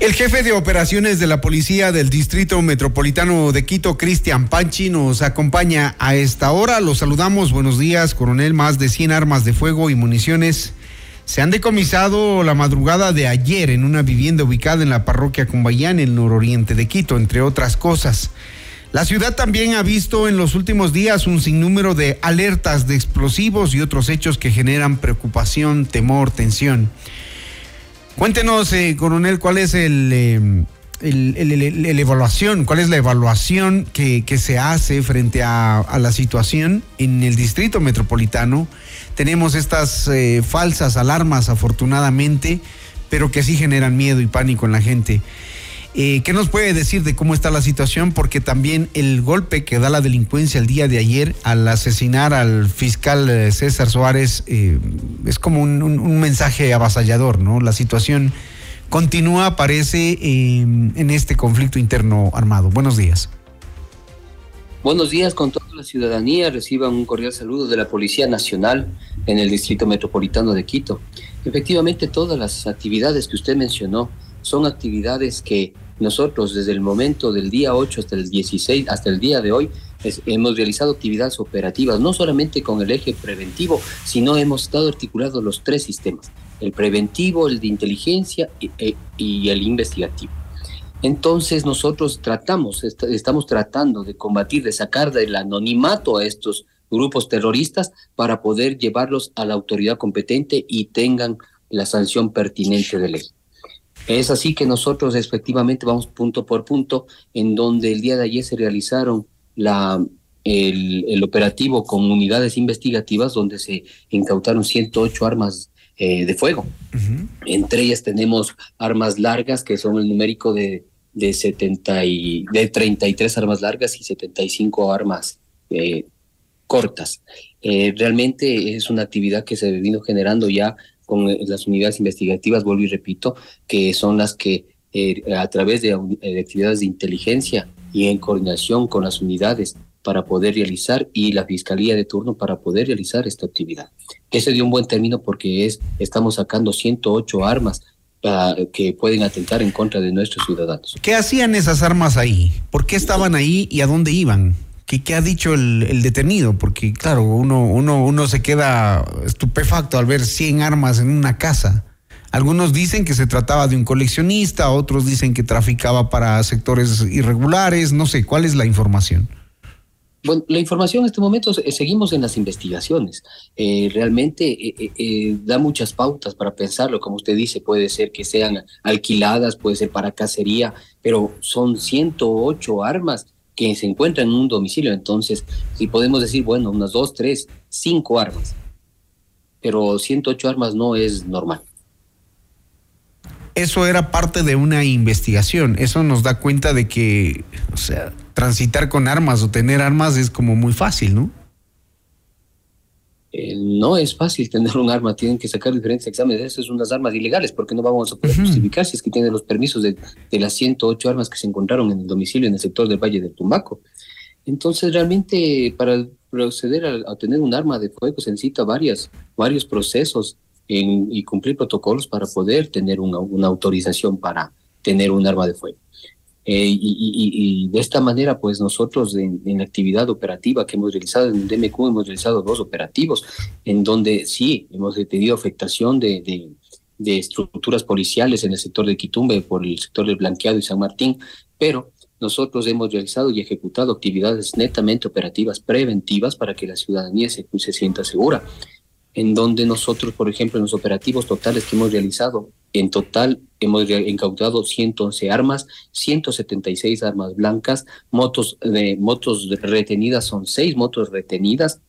El jefe de operaciones de la Policía del Distrito Metropolitano de Quito, Cristian Panchi, nos acompaña a esta hora. Los saludamos. Buenos días, coronel. Más de 100 armas de fuego y municiones se han decomisado la madrugada de ayer en una vivienda ubicada en la parroquia Cumbayán, en el nororiente de Quito, entre otras cosas. La ciudad también ha visto en los últimos días un sinnúmero de alertas de explosivos y otros hechos que generan preocupación, temor, tensión. Cuéntenos, eh, coronel, cuál es el, eh, el, el- evaluación, cuál es la evaluación que, se hace frente a, a la situación en el distrito metropolitano. Tenemos estas eh, falsas alarmas, afortunadamente, pero que sí generan miedo y pánico en la gente. Eh, ¿Qué nos puede decir de cómo está la situación? Porque también el golpe que da la delincuencia el día de ayer al asesinar al fiscal eh, César Suárez eh, es como un, mensaje avasallador, ¿no? La situación continúa, parece, en este conflicto interno armado. Buenos días. Buenos días con toda la ciudadanía. Reciban un cordial saludo de la Policía Nacional en el Distrito Metropolitano de Quito. Efectivamente, todas las actividades que usted mencionó son actividades que nosotros desde el momento del día 8 hasta el 16, hasta el día de hoy, hemos realizado actividades operativas, no solamente con el eje preventivo, sino hemos estado articulando los tres sistemas, el preventivo, el de inteligencia y- e- el investigativo. Entonces nosotros tratamos, est- estamos tratando de combatir, de sacar del anonimato a estos grupos terroristas para poder llevarlos a la autoridad competente y tengan la sanción pertinente de ley. Es así que nosotros efectivamente vamos punto por punto, en donde el día de ayer se realizaron la, el, el operativo con unidades investigativas, donde se incautaron 108 armas eh, de fuego. Entre ellas tenemos armas largas, que son el numérico de, de, 70 y, de 33 armas largas y 75 armas eh, cortas. Eh, realmente es una actividad que se vino generando ya con eh, las unidades investigativas, vuelvo y repito, que son las que eh, a través eh, de actividades de inteligencia y en coordinación con las unidades para poder realizar y la fiscalía de turno para poder realizar esta actividad. Que se dio un buen término porque es estamos sacando 108 armas ah, que pueden atentar en contra de nuestros ciudadanos. ¿Qué hacían esas armas ahí? ¿Por qué estaban ahí y a dónde iban? ¿Qué, ha dicho el, detenido? Porque, claro, uno, uno, uno se queda estupefacto al ver 100 armas en una casa. Algunos dicen que se trataba de un coleccionista, otros dicen que traficaba para sectores irregulares. No sé, ¿cuál es la información? Bueno, la información en este momento seguimos en las investigaciones. Eh, realmente eh, eh, da muchas pautas para pensarlo. Como usted dice, puede ser que sean alquiladas, puede ser para cacería, pero son 108 armas que se encuentran en un domicilio. Entonces, si podemos decir, bueno, unas dos, tres, cinco armas. Pero 108 armas no es normal. Eso era parte de una investigación. Eso nos da cuenta de que, o sea, transitar con armas o tener armas es como muy fácil, ¿no? Eh, no es fácil tener un arma, tienen que sacar diferentes exámenes. Esas son unas armas ilegales porque no vamos a poder justificar si es que tienen los permisos de, de las 108 armas que se encontraron en el domicilio en el sector del Valle del Tumbaco. Entonces, realmente, para proceder a, a tener un arma de fuego se necesita varias, varios procesos en- y cumplir protocolos para poder tener una, una autorización para tener un arma de fuego. Eh, y, y- y- de esta manera, pues nosotros en, en la actividad operativa que hemos realizado en DMQ, hemos realizado dos operativos en donde sí hemos tenido afectación de, de- de estructuras policiales en el sector de Quitumbe por el sector del Blanqueado y San Martín, pero nosotros hemos realizado y ejecutado actividades netamente operativas preventivas para que la ciudadanía se, se sienta segura en donde nosotros, por ejemplo, en los operativos totales que hemos realizado, En total hemos incautado 111 armas, 176 armas blancas, motos de motos retenidas son seis motos retenidas,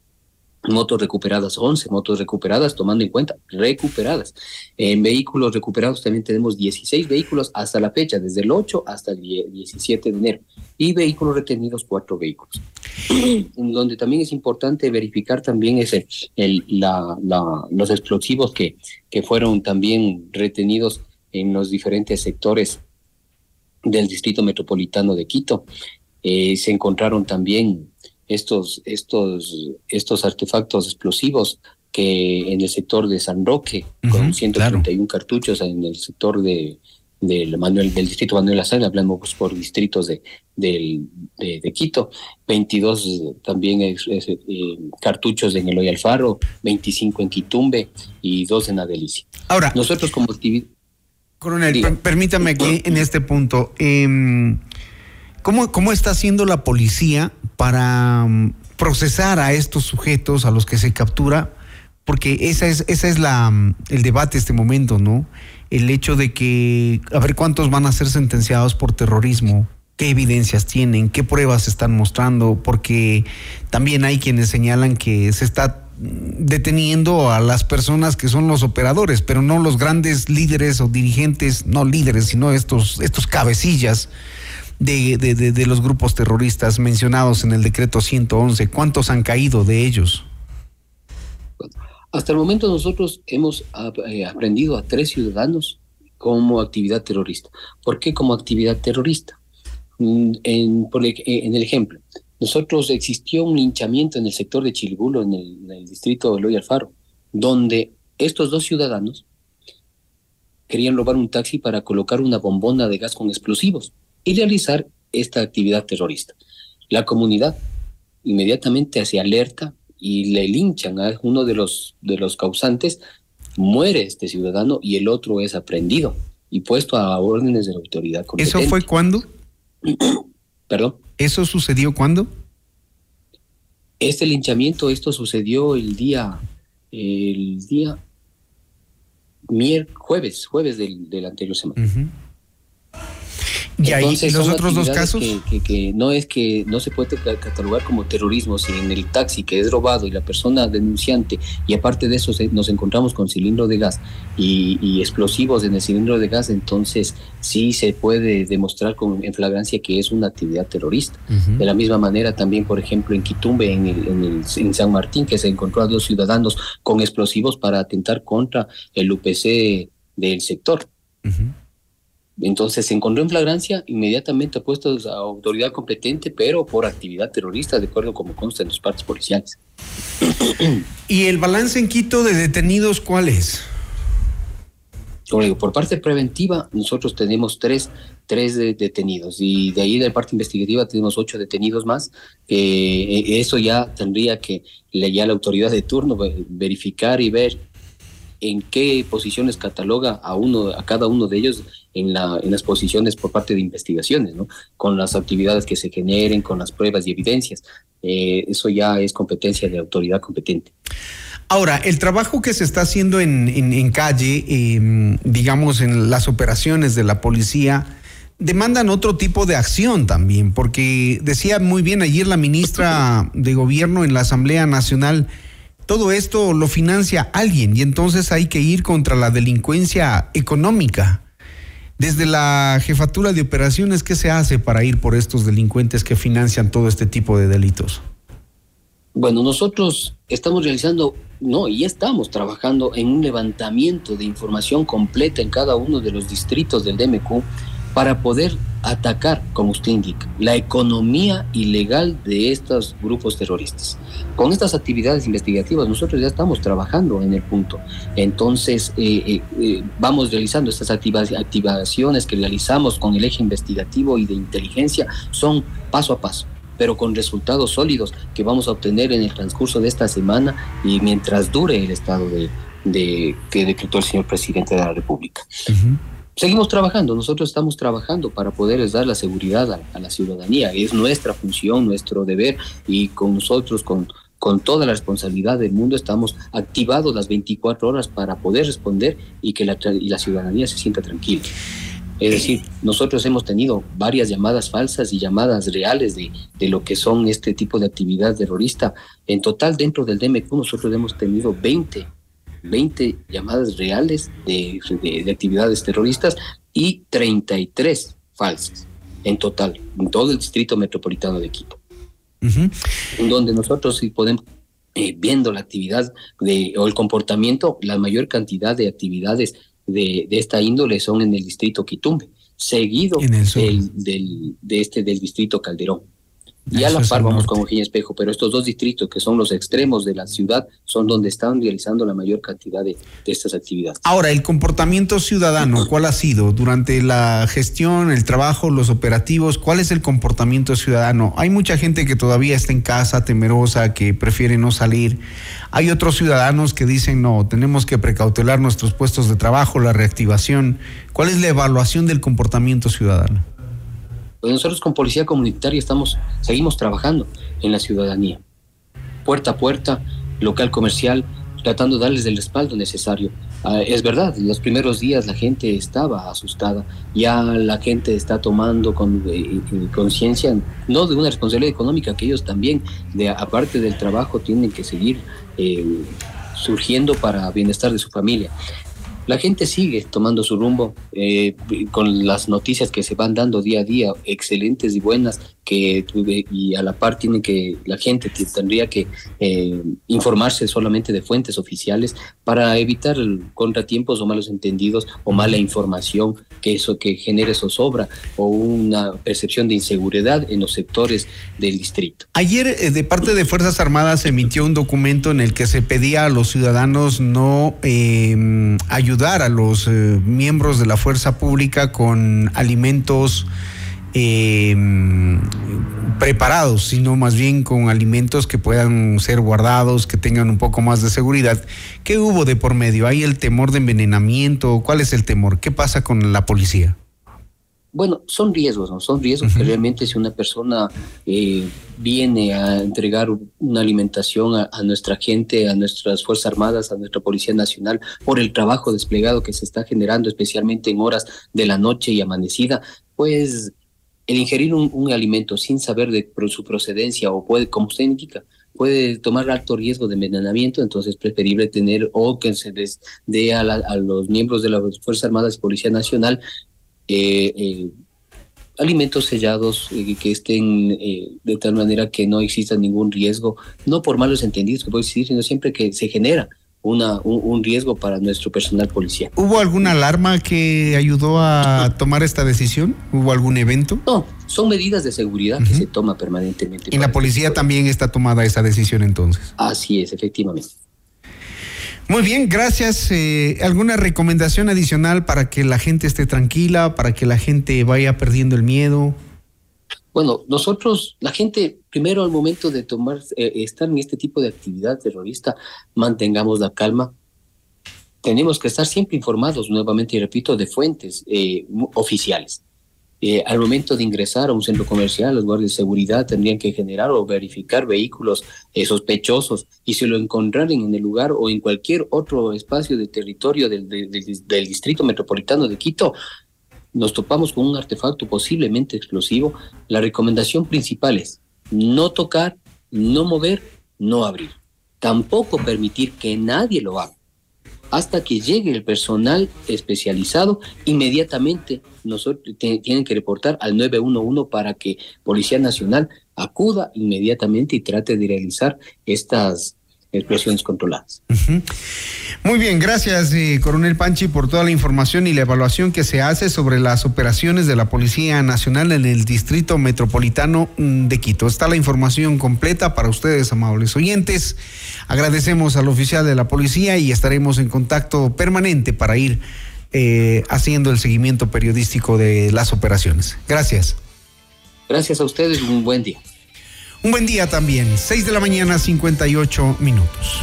motos recuperadas 11 motos recuperadas, tomando en cuenta recuperadas. En vehículos recuperados también tenemos 16 vehículos hasta la fecha, desde el 8 hasta el 17 de enero, y vehículos retenidos, cuatro vehículos. Donde también es importante verificar también ese, el, la, la, los explosivos que, que fueron también retenidos en los diferentes sectores del Distrito Metropolitano de Quito. Eh, se encontraron también estos, estos, estos artefactos explosivos que en el sector de San Roque, con 131 cartuchos en el sector de, del Manuel del distrito Manuel Azán, hablamos por distritos de, de, de, Quito, 22 también eh, cartuchos en Eloy Alfaro, 25 en Quitumbe y dos en Adelicia. Ahora, nosotros como actividad... Coronel, permítame aquí en este punto, eh, ¿cómo, ¿cómo está haciendo la policía para mm, procesar a estos sujetos a los que se captura, porque esa es, esa es la, mm, el debate este momento, ¿no? El hecho de que, a ver cuántos van a ser sentenciados por terrorismo, qué evidencias tienen, qué pruebas están mostrando, porque también hay quienes señalan que se está mm, deteniendo a las personas que son los operadores, pero no los grandes líderes o dirigentes, no líderes, sino estos, estos cabecillas de, de, de, los grupos terroristas mencionados en el decreto 111? ¿Cuántos han caído de ellos? Hasta el momento nosotros hemos eh, aprendido a tres ciudadanos como actividad terrorista. ¿Por qué como actividad terrorista? Mm, en, eh, en el ejemplo, nosotros existió un linchamiento en el sector de Chilibulo, en el, distrito de Loy Alfaro, donde estos dos ciudadanos querían robar un taxi para colocar una bombona de gas con explosivos y realizar esta actividad terrorista. La comunidad inmediatamente se alerta y le linchan a uno de los, de los causantes, muere este ciudadano y el otro es aprendido y puesto a órdenes de la autoridad competente. ¿Eso fue cuándo? ¿Perdón? ¿Eso sucedió cuándo? Este linchamiento, esto sucedió el día, el día miércoles, jueves, jueves del, del anterior semana. ¿Y ahí los otros dos casos? Que, no es que no se puede catalogar como terrorismo si en el taxi que es robado y la persona denunciante, y aparte de eso nos encontramos con cilindro de gas y, explosivos en el cilindro de gas, entonces sí se puede demostrar con, en flagrancia que es una actividad terrorista. De la misma manera también, por ejemplo, en Quitumbe, en, el, en, San Martín, que se encontró a dos ciudadanos con explosivos para atentar contra el UPC del sector. Entonces se encontró en flagrancia, inmediatamente puestos a autoridad competente, pero por actividad terrorista, de acuerdo como consta en los partes policiales. ¿Y el balance en Quito de detenidos cuál es? Por parte preventiva, nosotros tenemos tres, tres detenidos y de ahí de parte investigativa tenemos ocho detenidos más. Eh, eso ya tendría que ya la autoridad de turno verificar y ver en qué posiciones cataloga a uno, a cada uno de ellos en, la, en las posiciones por parte de investigaciones, ¿no? Con las actividades que se generen, con las pruebas y evidencias. Eh, eso ya es competencia de autoridad competente. Ahora, el trabajo que se está haciendo en, en, calle, em, digamos, en las operaciones de la policía, demandan otro tipo de acción también, porque decía muy bien ayer la ministra de Gobierno en la Asamblea Nacional, todo esto lo financia alguien y entonces hay que ir contra la delincuencia económica. Desde la jefatura de operaciones, ¿qué se hace para ir por estos delincuentes que financian todo este tipo de delitos? Bueno, nosotros estamos realizando, no, y estamos trabajando en un levantamiento de información completa en cada uno de los distritos del DMQ para poder atacar, como usted indica, la economía ilegal de estos grupos terroristas. Con estas actividades investigativas nosotros ya estamos trabajando en el punto. Entonces, eh, eh, eh, vamos realizando estas activaciones que realizamos con el eje investigativo y de inteligencia, son paso a paso pero con resultados sólidos que vamos a obtener en el transcurso de esta semana y mientras dure el estado de, que decretó el señor presidente de la República seguimos trabajando, nosotros estamos trabajando para poderles dar la seguridad a, la ciudadanía. Es nuestra función, nuestro deber y con nosotros, con, con toda la responsabilidad del mundo estamos activados las 24 horas para poder responder y que la, y la ciudadanía se sienta tranquila. Es decir, nosotros hemos tenido varias llamadas falsas y llamadas reales de, de, lo que son este tipo de actividad terrorista. En total, dentro del DMQ, nosotros hemos tenido 20, 20 llamadas reales de, de, de actividades terroristas y 33 falsas en total, en todo el distrito metropolitano de Quito. Uh -huh. En donde nosotros sí podemos, eh, viendo la actividad de, o el comportamiento, la mayor cantidad de actividades de, de esta índole son en el distrito Quitumbe, seguido del, del, de este del distrito Calderón. Y a la par vamos con Ojina Espejo, pero estos dos distritos que son los extremos de la ciudad son donde están realizando la mayor cantidad de, de estas actividades. Ahora, el comportamiento ciudadano, ¿cuál ha sido durante la gestión, el trabajo, los operativos? ¿Cuál es el comportamiento ciudadano? Hay mucha gente que todavía está en casa, temerosa, que prefiere no salir. Hay otros ciudadanos que dicen, no, tenemos que precautelar nuestros puestos de trabajo, la reactivación. ¿Cuál es la evaluación del comportamiento ciudadano? Pues nosotros con Policía Comunitaria estamos, seguimos trabajando en la ciudadanía, puerta a puerta, local comercial, tratando de darles el respaldo necesario. Uh, es verdad, los primeros días la gente estaba asustada, ya la gente está tomando con, eh, conciencia, no de una responsabilidad económica, que ellos también, de, aparte del trabajo, tienen que seguir eh, surgiendo para bienestar de su familia la gente sigue tomando su rumbo eh, con las noticias que se van dando día a día, excelentes y buenas, que y a la par tiene que la gente tendría que eh, informarse solamente de fuentes oficiales para evitar contratiempos o malos entendidos o mala información que eso que genere zozobra o una percepción de inseguridad en los sectores del distrito. Ayer eh, de parte de Fuerzas Armadas se emitió un documento en el que se pedía a los ciudadanos no eh, ayudar a los eh, miembros de la fuerza pública con alimentos eh, preparados, sino más bien con alimentos que puedan ser guardados, que tengan un poco más de seguridad. ¿Qué hubo de por medio? ¿Hay el temor de envenenamiento? ¿Cuál es el temor? ¿Qué pasa con la policía? Bueno, son riesgos, ¿no? Son riesgos uh -huh. que realmente si una persona eh, viene a entregar una alimentación a, a, nuestra gente, a nuestras Fuerzas Armadas, a nuestra Policía Nacional, por el trabajo desplegado que se está generando, especialmente en horas de la noche y amanecida, pues el ingerir un, alimento sin saber de su procedencia o puede, como usted indica, puede tomar alto riesgo de envenenamiento, entonces es preferible tener o que se les dé a, la, a los miembros de las Fuerzas Armadas y Policía Nacional eh, eh, alimentos sellados eh, que estén de tal manera que no exista ningún riesgo, no por malos entendidos que puedo decir, sino siempre que se genera una, un, un, riesgo para nuestro personal policial. ¿Hubo alguna alarma que ayudó a tomar esta decisión? ¿Hubo algún evento? No, son medidas de seguridad uh -huh. que se toma permanentemente. ¿En la policía también está tomada esa decisión entonces? Así es, efectivamente. Muy bien, gracias. Eh, ¿Alguna recomendación adicional para que la gente esté tranquila, para que la gente vaya perdiendo el miedo? Bueno, nosotros, la gente, primero al momento de tomar, eh, estar en este tipo de actividad terrorista, mantengamos la calma. Tenemos que estar siempre informados, nuevamente y repito, de fuentes eh, oficiales. Eh, al momento de ingresar a un centro comercial, los guardias de seguridad tendrían que generar o verificar vehículos eh, sospechosos y si lo encontraran en el lugar o en cualquier otro espacio de territorio del, distrito metropolitano de Quito, nos topamos con un artefacto posiblemente explosivo. La recomendación principal es no tocar, no mover, no abrir. Tampoco permitir que nadie lo haga hasta que llegue el personal especializado, inmediatamente nosotros tienen que reportar al 911 para que Policía Nacional acuda inmediatamente y trate de realizar estas explosiones controladas. Uh -huh. Muy bien, gracias, eh, coronel Panchi, por toda la información y la evaluación que se hace sobre las operaciones de la Policía Nacional en el Distrito Metropolitano de Quito. Está la información completa para ustedes, amables oyentes. Agradecemos al oficial de la policía y estaremos en contacto permanente para ir eh, haciendo el seguimiento periodístico de las operaciones. Gracias. Gracias a ustedes, un buen día. Un buen día también, 6 de la mañana, 58 minutos.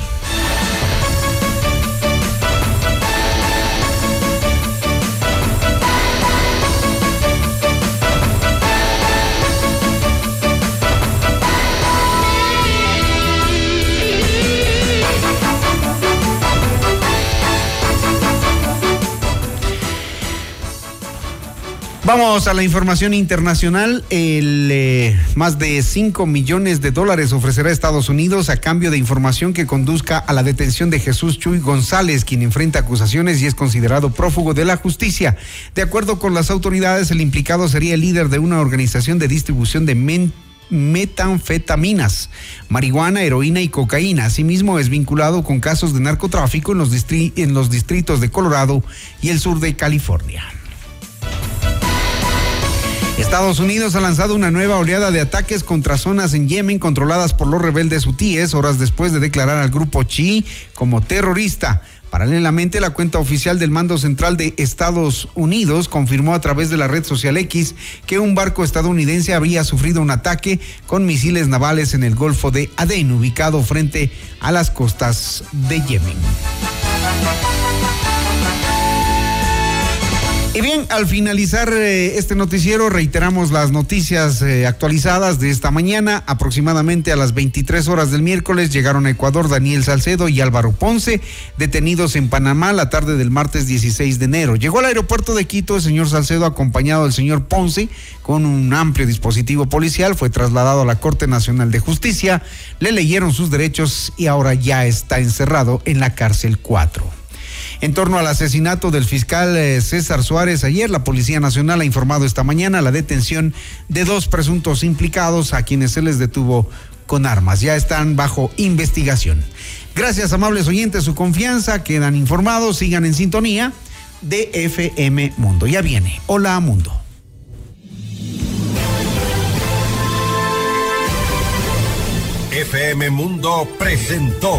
Vamos a la información internacional. El, eh, más de 5 millones de dólares ofrecerá Estados Unidos a cambio de información que conduzca a la detención de Jesús Chuy González, quien enfrenta acusaciones y es considerado prófugo de la justicia. De acuerdo con las autoridades, el implicado sería el líder de una organización de distribución de metanfetaminas, marihuana, heroína y cocaína. Asimismo, es vinculado con casos de narcotráfico en los, en los distritos de Colorado y el sur de California. Estados Unidos ha lanzado una nueva oleada de ataques contra zonas en Yemen controladas por los rebeldes hutíes horas después de declarar al grupo Chi como terrorista. Paralelamente, la cuenta oficial del Mando Central de Estados Unidos confirmó a través de la red social X que un barco estadounidense había sufrido un ataque con misiles navales en el Golfo de Adén, ubicado frente a las costas de Yemen. Y bien, al finalizar eh, este noticiero, reiteramos las noticias eh, actualizadas de esta mañana. Aproximadamente a las 23 horas del miércoles llegaron a Ecuador Daniel Salcedo y Álvaro Ponce, detenidos en Panamá la tarde del martes 16 de enero. Llegó al aeropuerto de Quito el señor Salcedo acompañado del señor Ponce con un amplio dispositivo policial. Fue trasladado a la Corte Nacional de Justicia, le leyeron sus derechos y ahora ya está encerrado en la cárcel 4. En torno al asesinato del fiscal eh, César Suárez, ayer la Policía Nacional ha informado esta mañana la detención de dos presuntos implicados a quienes se les detuvo con armas. Ya están bajo investigación. Gracias, amables oyentes, su confianza. Quedan informados, sigan en sintonía de FM Mundo. Ya viene. Hola, Mundo. FM Mundo presentó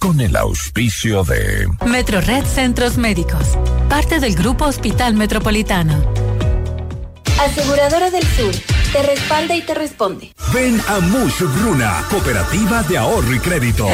con el auspicio de Metro Red Centros Médicos, parte del Grupo Hospital Metropolitano. Aseguradora del Sur, te respalda y te responde. Ven a Mush Bruna, Cooperativa de Ahorro y Crédito.